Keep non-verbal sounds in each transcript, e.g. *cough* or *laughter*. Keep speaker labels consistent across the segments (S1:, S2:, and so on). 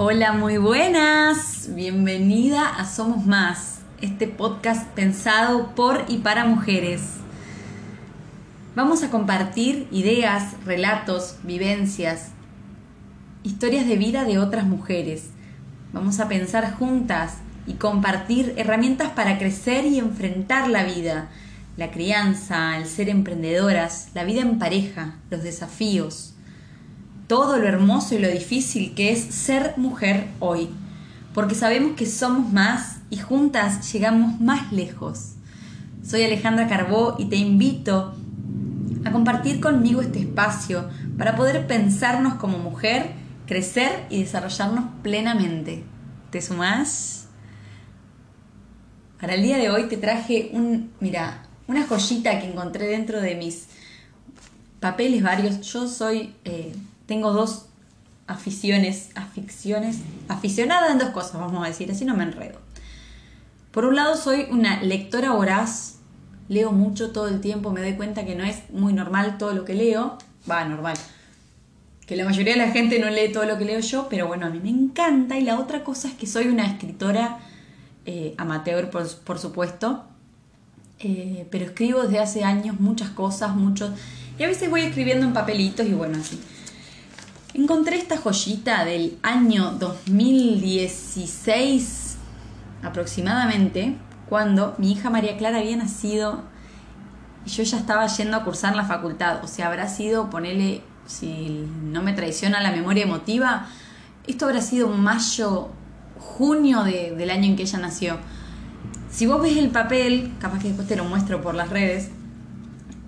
S1: Hola, muy buenas. Bienvenida a Somos Más, este podcast pensado por y para mujeres. Vamos a compartir ideas, relatos, vivencias, historias de vida de otras mujeres. Vamos a pensar juntas y compartir herramientas para crecer y enfrentar la vida, la crianza, el ser emprendedoras, la vida en pareja, los desafíos todo lo hermoso y lo difícil que es ser mujer hoy, porque sabemos que somos más y juntas llegamos más lejos. Soy Alejandra Carbó y te invito a compartir conmigo este espacio para poder pensarnos como mujer, crecer y desarrollarnos plenamente. ¿Te sumás? Para el día de hoy te traje un, mira, una joyita que encontré dentro de mis papeles varios. Yo soy eh, tengo dos aficiones, aficiones, aficionada en dos cosas, vamos a decir, así no me enredo. Por un lado soy una lectora voraz, leo mucho todo el tiempo, me doy cuenta que no es muy normal todo lo que leo, va, normal, que la mayoría de la gente no lee todo lo que leo yo, pero bueno, a mí me encanta y la otra cosa es que soy una escritora eh, amateur, por, supuesto, eh, pero escribo desde hace años muchas cosas, muchos, y a veces voy escribiendo en papelitos y bueno, así. Encontré esta joyita del año 2016 aproximadamente, cuando mi hija María Clara había nacido y yo ya estaba yendo a cursar la facultad. O sea, habrá sido, ponele, si no me traiciona la memoria emotiva, esto habrá sido mayo, junio del año en que ella nació. Si vos ves el papel, capaz que después te lo muestro por las redes,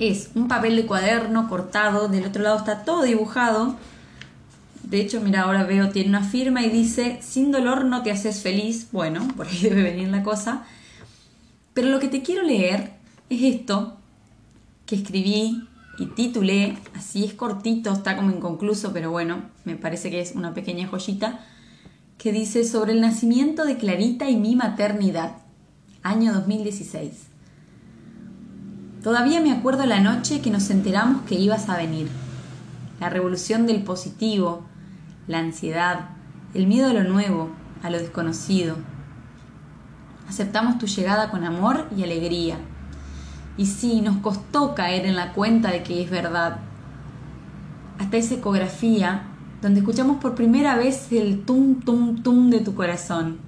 S1: es un papel de cuaderno cortado, del otro lado está todo dibujado de hecho, mira, ahora veo, tiene una firma y dice, sin dolor no te haces feliz. Bueno, *laughs* por ahí debe venir la cosa. Pero lo que te quiero leer es esto que escribí y titulé, así es cortito, está como inconcluso, pero bueno, me parece que es una pequeña joyita, que dice sobre el nacimiento de Clarita y mi maternidad, año 2016. Todavía me acuerdo la noche que nos enteramos que ibas a venir. La revolución del positivo, la ansiedad, el miedo a lo nuevo, a lo desconocido. Aceptamos tu llegada con amor y alegría. Y sí, nos costó caer en la cuenta de que es verdad. Hasta esa ecografía, donde escuchamos por primera vez el tum, tum, tum de tu corazón.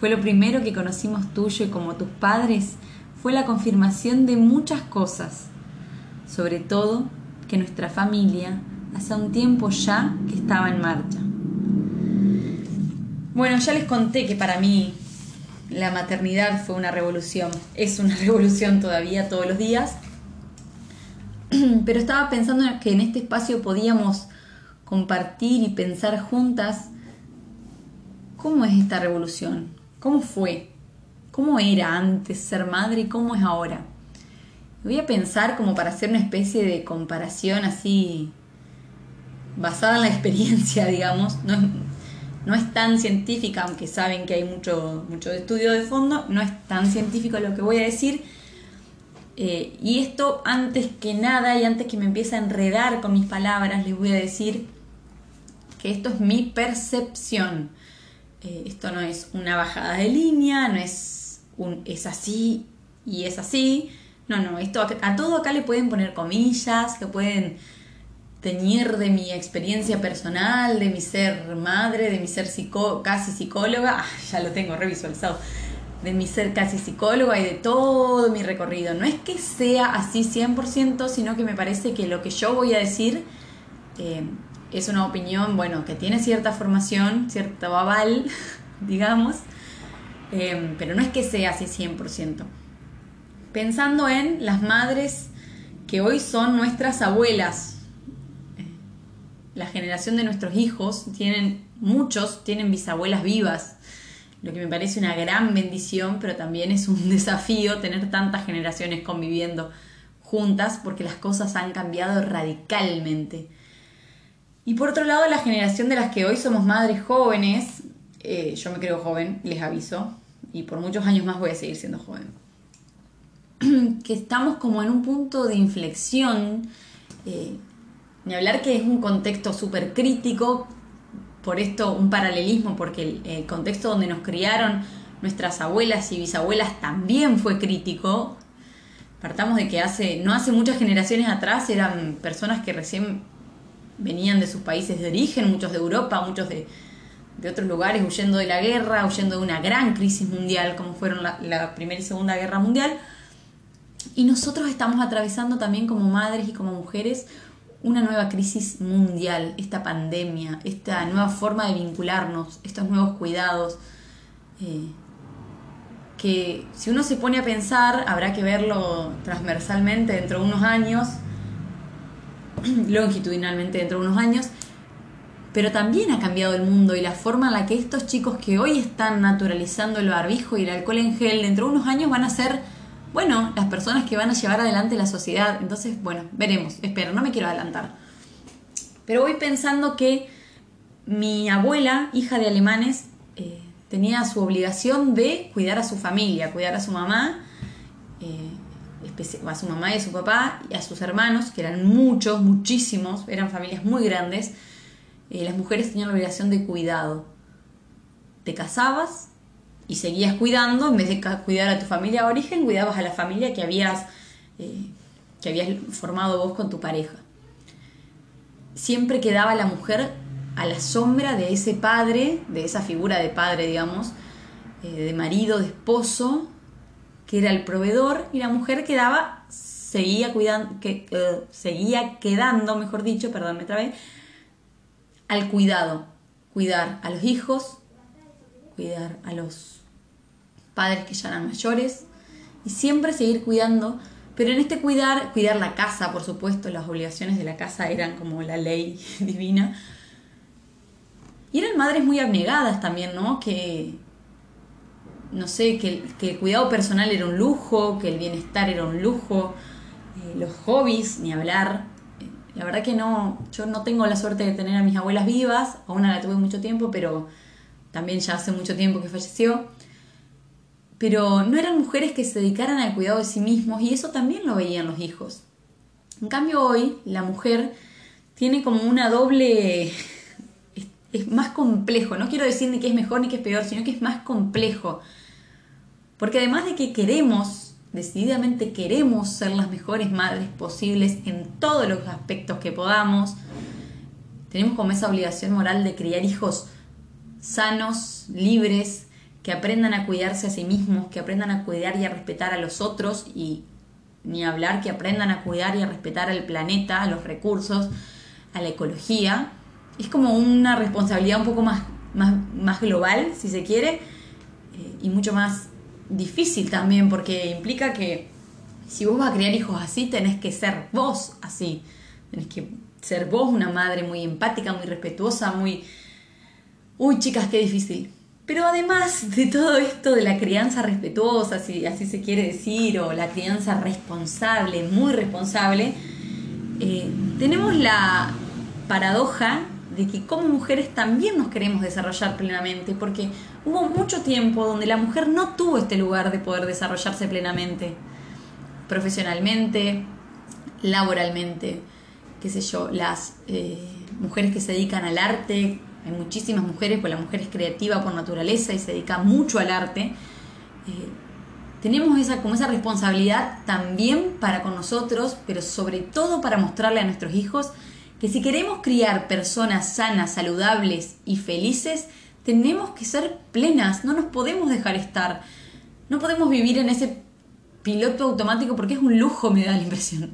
S1: Fue lo primero que conocimos tuyo y como tus padres fue la confirmación de muchas cosas, sobre todo que nuestra familia hace un tiempo ya que estaba en marcha. Bueno, ya les conté que para mí la maternidad fue una revolución, es una *laughs* revolución todavía todos los días, *clears throat* pero estaba pensando que en este espacio podíamos compartir y pensar juntas cómo es esta revolución, cómo fue, cómo era antes ser madre y cómo es ahora. Voy a pensar como para hacer una especie de comparación así basada en la experiencia, *laughs* digamos, no es, tan científica, aunque saben que hay mucho, mucho estudio de fondo, no es tan científico lo que voy a decir. Eh, y esto, antes que nada y antes que me empiece a enredar con mis palabras, les voy a decir que esto es mi percepción. Eh, esto no es una bajada de línea, no es un es así y es así. No, no, esto a, todo acá le pueden poner comillas, que pueden teñir de mi experiencia personal, de mi ser madre, de mi ser casi psicóloga, *laughs* ya lo tengo revisualizado, de mi ser casi psicóloga y de todo mi recorrido. No es que sea así 100%, sino que me parece que lo que yo voy a decir eh, es una opinión, bueno, que tiene cierta formación, cierto aval, *laughs* digamos, eh, pero no es que sea así 100%. Pensando en las madres que hoy son nuestras abuelas, la generación de nuestros hijos tienen, muchos tienen bisabuelas vivas, lo que me parece una gran bendición, pero también es un *laughs* desafío tener tantas generaciones conviviendo juntas porque las cosas han cambiado radicalmente. Y por otro lado, la generación de las que hoy somos madres jóvenes, eh, yo me creo joven, les aviso, y por muchos años más voy a seguir siendo joven, *clears throat* que estamos como en un punto de inflexión eh, ni hablar que es un contexto súper crítico por esto un paralelismo, porque el, contexto donde nos criaron nuestras abuelas y bisabuelas también fue crítico. Partamos de que hace, no hace muchas generaciones atrás eran personas que recién venían de sus países de origen, muchos de Europa, muchos de, otros lugares, huyendo de la guerra, huyendo de una gran crisis mundial, como fueron la Primera y Segunda Guerra Mundial. Y nosotros estamos atravesando también como madres y como mujeres una nueva crisis mundial, esta pandemia, esta nueva forma de vincularnos, estos nuevos cuidados, eh, que si uno se pone a pensar, habrá que verlo transversalmente dentro de unos años, *clears throat* longitudinalmente dentro de unos años, pero también ha cambiado el mundo y la forma en la que estos chicos que hoy están naturalizando el barbijo y el alcohol en gel, dentro de unos años van a ser bueno, las personas que van a llevar adelante la sociedad. Entonces, bueno, veremos, espero, no me quiero adelantar. Pero voy pensando que mi abuela, hija de alemanes, eh, tenía su obligación de cuidar a su familia, cuidar a su mamá, eh, a su mamá y a su papá y a sus hermanos, que eran muchos, muchísimos, eran familias muy grandes. Eh, las mujeres tenían la obligación de cuidado. Te casabas, y seguías cuidando, en vez de cuidar a tu familia de origen, cuidabas a la familia que habías, eh, que habías formado vos con tu pareja. Siempre quedaba la mujer a la sombra de ese padre, de esa figura de padre, digamos, eh, de marido, de esposo, que era el proveedor, y la mujer quedaba, seguía que, eh, seguía quedando, mejor dicho, perdón, me trabé, al cuidado, cuidar a los hijos, cuidar a los padres que ya eran mayores y siempre seguir cuidando, pero en este cuidar, cuidar la casa, por supuesto, las obligaciones de la casa eran como la ley *laughs* divina. Y eran madres muy abnegadas también, ¿no? Que, no sé, que, el cuidado personal era un lujo, que el bienestar era un lujo, eh, los hobbies, ni hablar. Eh, la verdad que no, yo no tengo la suerte de tener a mis abuelas vivas, a una la tuve mucho tiempo, pero también ya hace mucho tiempo que falleció pero no eran mujeres que se dedicaran al cuidado de sí mismos y eso también lo veían los hijos. En cambio hoy la mujer tiene como una doble... es, más complejo, no quiero decir ni que es mejor ni que es peor, sino que es más complejo. Porque además de que queremos, decididamente queremos ser las mejores madres posibles en todos los aspectos que podamos, tenemos como esa obligación moral de criar hijos sanos, libres, que aprendan a cuidarse a sí mismos, que aprendan a cuidar y a respetar a los otros y ni hablar que aprendan a cuidar y a respetar al planeta, a los recursos, a la ecología. Es como una responsabilidad un poco más, más, más global, si se quiere, eh, y mucho más difícil también, porque implica que si vos vas a criar hijos así, tenés que ser vos así. Tenés que ser vos una madre muy empática, muy respetuosa, muy... Uy, chicas, qué difícil. Pero además de todo esto de la crianza respetuosa, si así se quiere decir, o la crianza responsable, muy responsable, eh, tenemos la paradoja de que como mujeres también nos queremos desarrollar plenamente, porque hubo mucho tiempo donde la mujer no tuvo este lugar de poder desarrollarse plenamente, profesionalmente, laboralmente, qué sé yo, las eh, mujeres que se dedican al arte, hay muchísimas mujeres, pues la mujer es creativa por naturaleza y se dedica mucho al arte. Eh, tenemos esa, como esa responsabilidad también para con nosotros, pero sobre todo para mostrarle a nuestros hijos que si queremos criar personas sanas, saludables y felices, tenemos que ser plenas, no nos podemos dejar estar, no podemos vivir en ese piloto automático porque es un lujo, me da la impresión,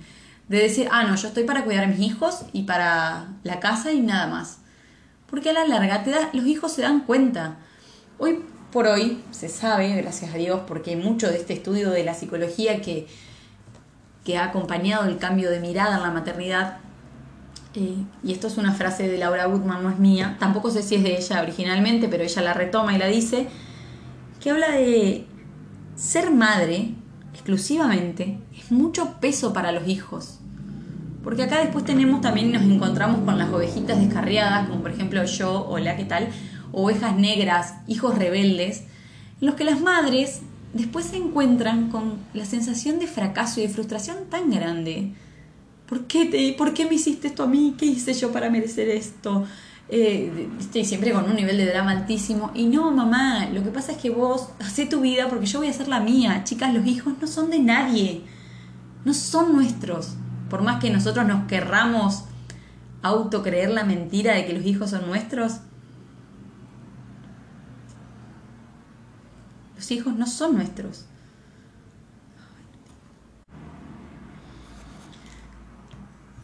S1: de decir, ah, no, yo estoy para cuidar a mis hijos y para la casa y nada más porque a la larga te da, los hijos se dan cuenta. Hoy por hoy se sabe, gracias a Dios, porque hay mucho de este estudio de la psicología que, que ha acompañado el cambio de mirada en la maternidad, eh, y esto es una frase de Laura Woodman, no es mía, tampoco sé si es de ella originalmente, pero ella la retoma y la dice, que habla de ser madre exclusivamente es mucho peso para los hijos. Porque acá después tenemos también, nos encontramos con las ovejitas descarriadas, como por ejemplo yo, hola, ¿qué tal? Ovejas negras, hijos rebeldes, en los que las madres después se encuentran con la sensación de fracaso y de frustración tan grande. ¿Por qué, te, ¿Por qué me hiciste esto a mí? ¿Qué hice yo para merecer esto? Eh, siempre con un nivel de drama altísimo. Y no, mamá, lo que pasa es que vos hacé tu vida porque yo voy a hacer la mía. Chicas, los hijos no son de nadie. No son nuestros. Por más que nosotros nos querramos autocreer la mentira de que los hijos son nuestros, los hijos no son nuestros.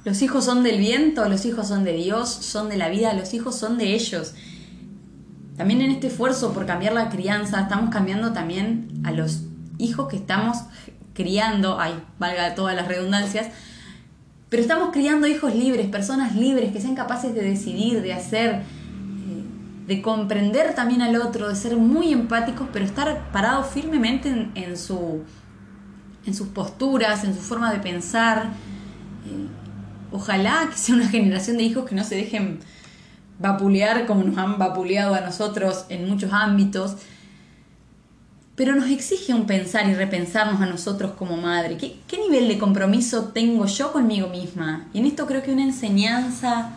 S1: Los hijos son del viento, los hijos son de Dios, son de la vida, los hijos son de ellos. También en este esfuerzo por cambiar la crianza, estamos cambiando también a los hijos que estamos criando, ay, valga todas las redundancias, pero estamos criando hijos libres, personas libres, que sean capaces de decidir, de hacer, eh, de comprender también al otro, de ser muy empáticos, pero estar parados firmemente en, su, en sus posturas, en su forma de pensar. Eh, ojalá que sea una generación de hijos que no se dejen vapulear como nos han vapuleado a nosotros en muchos ámbitos, pero nos exige un pensar y repensarnos a nosotros como madre. ¿Qué, ¿Qué, nivel de compromiso tengo yo conmigo misma? Y en esto creo que una enseñanza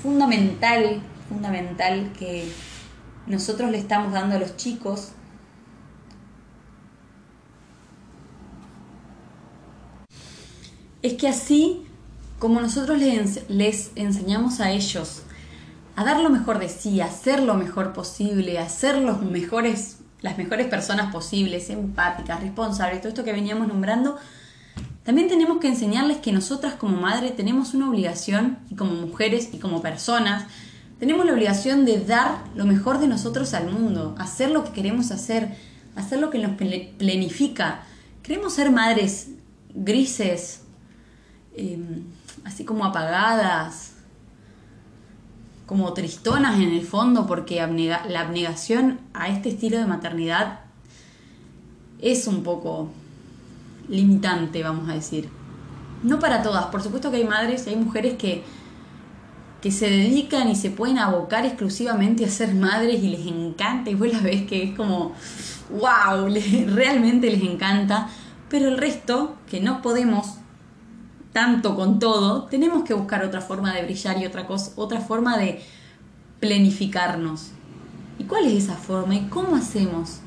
S1: fundamental, fundamental que nosotros le estamos dando a los chicos es que así como nosotros les, les enseñamos a ellos a dar lo mejor de sí, a hacer lo mejor posible, a ser los mejores las mejores personas posibles, empáticas, responsables, todo esto que veníamos nombrando, también tenemos que enseñarles que nosotras como madre tenemos una obligación, y como mujeres y como personas, tenemos la obligación de dar lo mejor de nosotros al mundo, hacer lo que queremos hacer, hacer lo que nos planifica. Queremos ser madres grises, em, así como apagadas, como tristonas en el fondo porque la abnegación a este estilo de maternidad es un poco limitante, vamos a decir. No para todas, por supuesto que hay madres y hay mujeres que, que se dedican y se pueden abocar exclusivamente a ser madres y les encanta y vos la ves que es como, wow, *laughs* realmente les encanta, pero el resto, que no podemos tanto con todo, tenemos que buscar otra forma de brillar y otra cosa, otra forma de planificarnos. ¿Y cuál es esa forma? ¿Y cómo hacemos?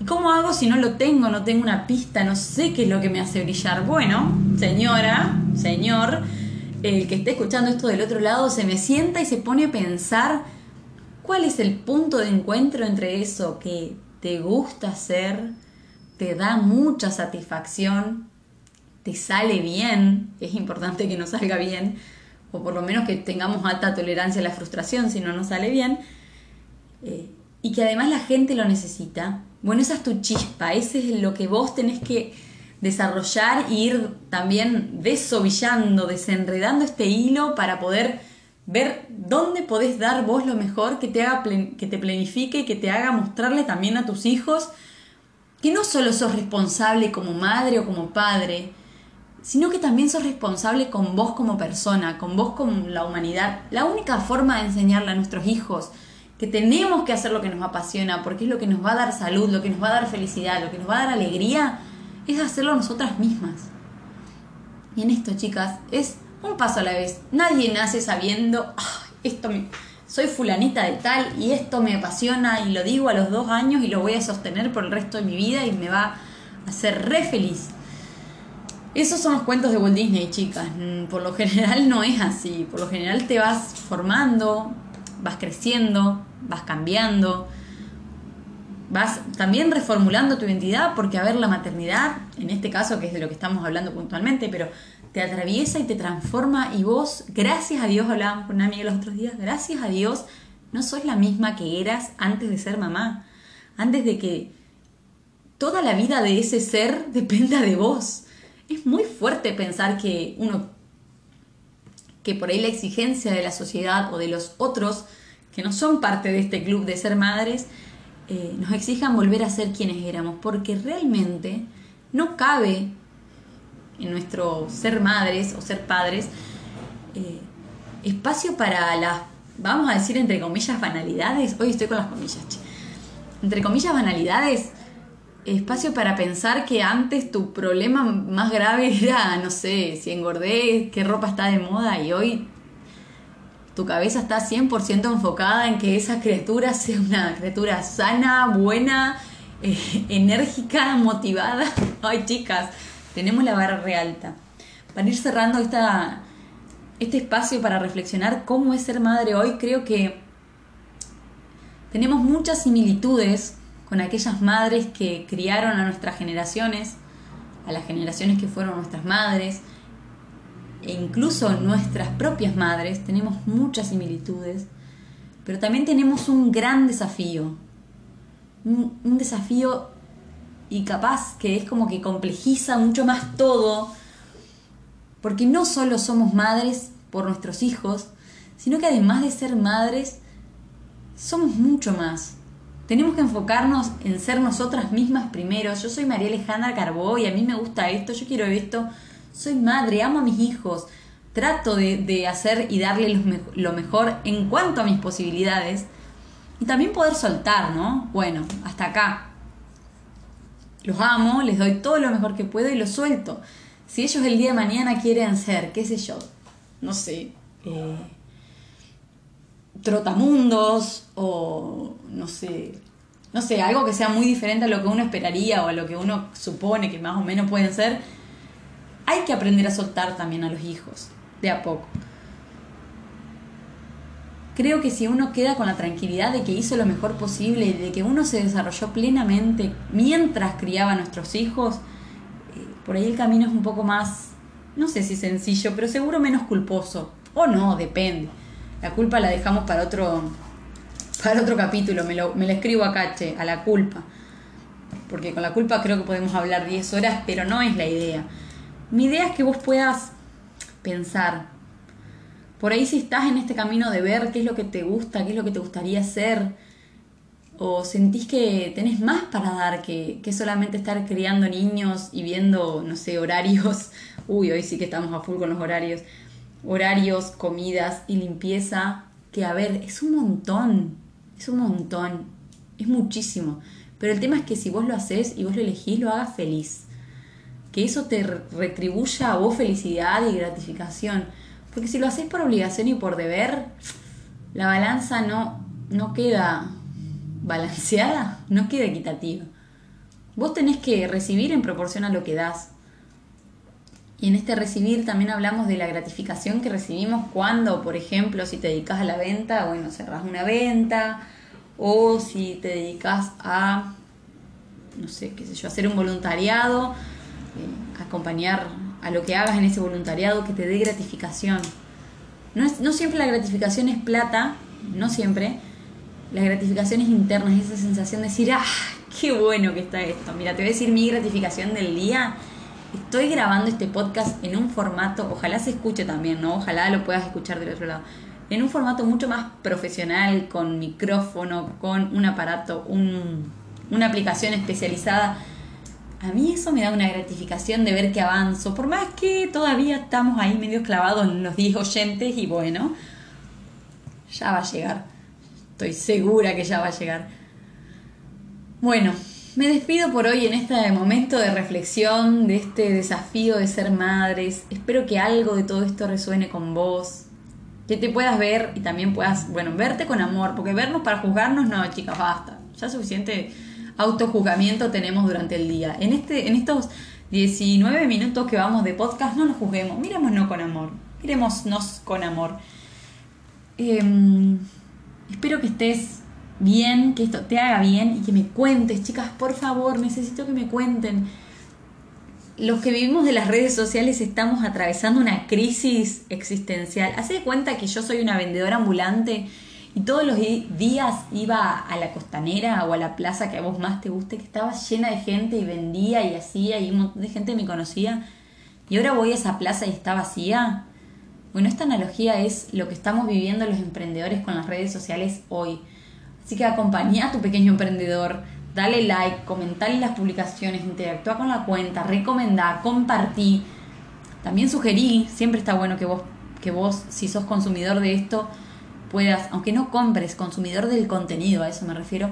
S1: ¿Y cómo hago si no lo tengo, no tengo una pista, no sé qué es lo que me hace brillar? Bueno, señora, señor, el que esté escuchando esto del otro lado se me sienta y se pone a pensar cuál es el punto de encuentro entre eso que te gusta hacer, te da mucha satisfacción te sale bien, es importante que nos salga bien, o por lo menos que tengamos alta tolerancia a la frustración si no nos sale bien, eh, y que además la gente lo necesita, bueno, esa es tu chispa, ese es lo que vos tenés que desarrollar e ir también desovillando, desenredando este hilo para poder ver dónde podés dar vos lo mejor que te haga que te planifique y que te haga mostrarle también a tus hijos que no solo sos responsable como madre o como padre, sino que también sos responsable con vos como persona, con vos como la humanidad. La única forma de enseñarle a nuestros hijos que tenemos que hacer lo que nos apasiona, porque es lo que nos va a dar salud, lo que nos va a dar felicidad, lo que nos va a dar alegría, es hacerlo nosotras mismas. Y en esto, chicas, es un paso a la vez. Nadie nace sabiendo, esto soy fulanita de tal y esto me apasiona y lo digo a los dos años y lo voy a sostener por el resto de mi vida y me va a hacer re feliz. Esos son los cuentos de Walt Disney, chicas. Mm, por lo general no es así. Por lo general te vas formando, vas creciendo, vas cambiando, vas también reformulando tu identidad, porque a ver, la maternidad, en este caso que es de lo que estamos hablando puntualmente, pero te atraviesa y te transforma y vos, gracias a Dios, hablábamos con una amiga los otros días, gracias a Dios, no sos la misma que eras antes de ser mamá, antes de que toda la vida de ese ser dependa de vos es muy fuerte pensar que uno, que por ahí la exigencia de la sociedad o de los otros que no son parte de este club de ser madres, eh, nos exijan volver a ser quienes éramos, porque realmente no cabe en nuestro ser madres o ser padres eh, espacio para las, vamos a decir entre comillas, banalidades. Hoy estoy con las comillas, entre comillas, banalidades espacio para pensar que antes tu problema más grave *laughs* era, no sé, si engordé, qué ropa está de moda y hoy tu cabeza está 100% enfocada en que esa criatura *laughs* sea una criatura sana, buena, eh, *laughs* enérgica, motivada. Ay, chicas, tenemos la barra re alta. Para ir cerrando esta, este espacio para reflexionar cómo es ser madre hoy, creo que tenemos muchas similitudes con aquellas madres que criaron a nuestras generaciones, a las generaciones que fueron nuestras madres, e incluso nuestras propias madres, tenemos muchas similitudes, pero también tenemos un gran desafío, un, desafío y capaz que es como que complejiza mucho más todo, porque no solo somos madres por nuestros hijos, sino que además de ser madres, somos mucho más. Tenemos que enfocarnos en ser nosotras mismas primero. Yo soy María Alejandra Carbó y a mí me gusta esto, yo quiero esto. Soy madre, amo a mis hijos, trato de, hacer y darle lo mejor en cuanto a mis posibilidades. Y también poder soltar, ¿no? Bueno, hasta acá. Los amo, les doy todo lo mejor que puedo y los suelto. Si ellos el día de mañana quieren ser, qué sé yo, no sé, eh, trotamundos o no sé, no sé, algo que sea muy diferente a lo que uno esperaría o a lo que uno supone que más o menos pueden ser, hay que aprender a soltar también a los hijos, de a poco. Creo que si uno queda con la tranquilidad de que hizo lo mejor posible y de que uno se desarrolló plenamente mientras criaba a nuestros hijos, eh, por ahí el camino es un poco más, no sé si sencillo, pero seguro menos culposo. O no, depende. La culpa la dejamos para otro, para otro capítulo. Me, lo, me la escribo acá, che, a la culpa. Porque con la culpa creo que podemos hablar 10 horas, pero no es la idea. Mi idea es que vos puedas pensar. Por ahí si estás en este camino de ver qué es lo que te gusta, qué es lo que te gustaría hacer, o sentís que tenés más para dar que, que solamente estar criando niños y viendo, no sé, horarios. *laughs* Uy, hoy sí que estamos a full con los horarios horarios, comidas y limpieza, que a ver, es un montón, es un montón, es muchísimo. Pero el tema es que si vos lo haces y vos lo elegís, lo hagas feliz. Que eso te retribuya a vos felicidad y gratificación. Porque si lo haces por obligación y por deber, la balanza no, no queda balanceada, no queda equitativa. Vos tenés que recibir en proporción a lo que das. Y en este recibir también hablamos de la gratificación que recibimos cuando, por ejemplo, si te dedicas a la venta, bueno, cerrás una venta, o si te dedicas a, no sé, qué sé yo, hacer un voluntariado, eh, acompañar a lo que hagas en ese voluntariado que te dé gratificación. No, es, no siempre la gratificación es plata, no siempre. La gratificación es interna, es esa sensación de decir, ah, qué bueno que está esto. Mira, te voy a decir mi gratificación del día estoy grabando este podcast en un formato, ojalá se escuche también, ¿no? Ojalá lo puedas escuchar del otro lado. En un formato mucho más profesional, con micrófono, con un aparato, una aplicación especializada. A mí eso me da una gratificación de ver que avanzo, por más que todavía estamos ahí medio clavados en los 10 oyentes y bueno, ya va a llegar. Estoy segura que ya va a llegar. Bueno, me despido por hoy en este momento de reflexión, de este desafío de ser madres. Espero que algo de todo esto resuene con vos, que te puedas ver y también puedas, bueno, verte con amor, porque vernos para juzgarnos, no, chicas, basta. Ya suficiente autojuzgamiento tenemos durante el día. En, este, en estos 19 minutos que vamos de podcast, no nos juzguemos, miremosnos con amor, miremosnos con amor. Em, espero que estés bien, que esto te haga bien y que me cuentes, chicas, por favor, necesito que me cuenten. Los que vivimos de las redes sociales estamos atravesando una crisis existencial. Hace de cuenta que yo soy una vendedora ambulante y todos los días iba a la costanera o a la plaza que a vos más te guste, que estaba llena de gente y vendía y hacía y un montón de gente me conocía. Y ahora voy a esa plaza y está vacía. Bueno, esta analogía es lo que estamos viviendo los emprendedores con las redes sociales hoy. Así que acompaña a tu pequeño emprendedor, dale like, comentale las publicaciones, interactúa con la cuenta, recomendá, compartí. También sugerí, siempre está bueno que vos, que vos, si sos consumidor de esto, puedas, aunque no compres, consumidor del contenido, a eso me refiero,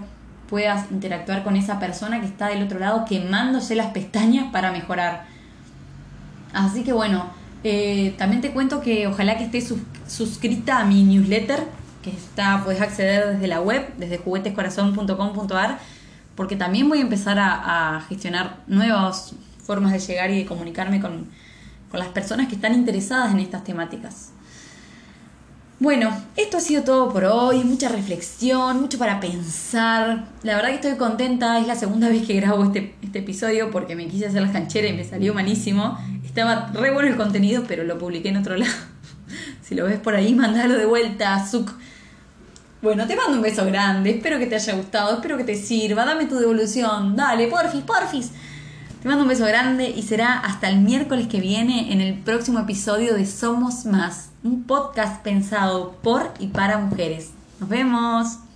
S1: puedas interactuar con esa persona que está del otro lado quemándose las pestañas para mejorar. Así que bueno, eh, también te cuento que ojalá que estés suscrita a mi newsletter, que está, puedes acceder desde la web, desde juguetescorazón.com.ar, porque también voy a empezar a, gestionar nuevas formas de llegar y de comunicarme con, con las personas que están interesadas en estas temáticas. Bueno, esto ha sido todo por hoy, mucha reflexión, mucho para pensar. La verdad que estoy contenta, es la segunda vez que grabo este, este episodio porque me quise hacer la canchera y me salió malísimo. Estaba re bueno el contenido, pero lo publiqué en otro *laughs* lado. si lo ves por ahí, mandalo de vuelta Zuc. Bueno, te mando un beso grande, espero que te haya gustado, espero que te sirva, dame tu devolución, dale, porfis, porfis. Te mando un beso grande y será hasta el miércoles que viene en el próximo episodio de Somos Más, un podcast pensado por y para mujeres. Nos vemos.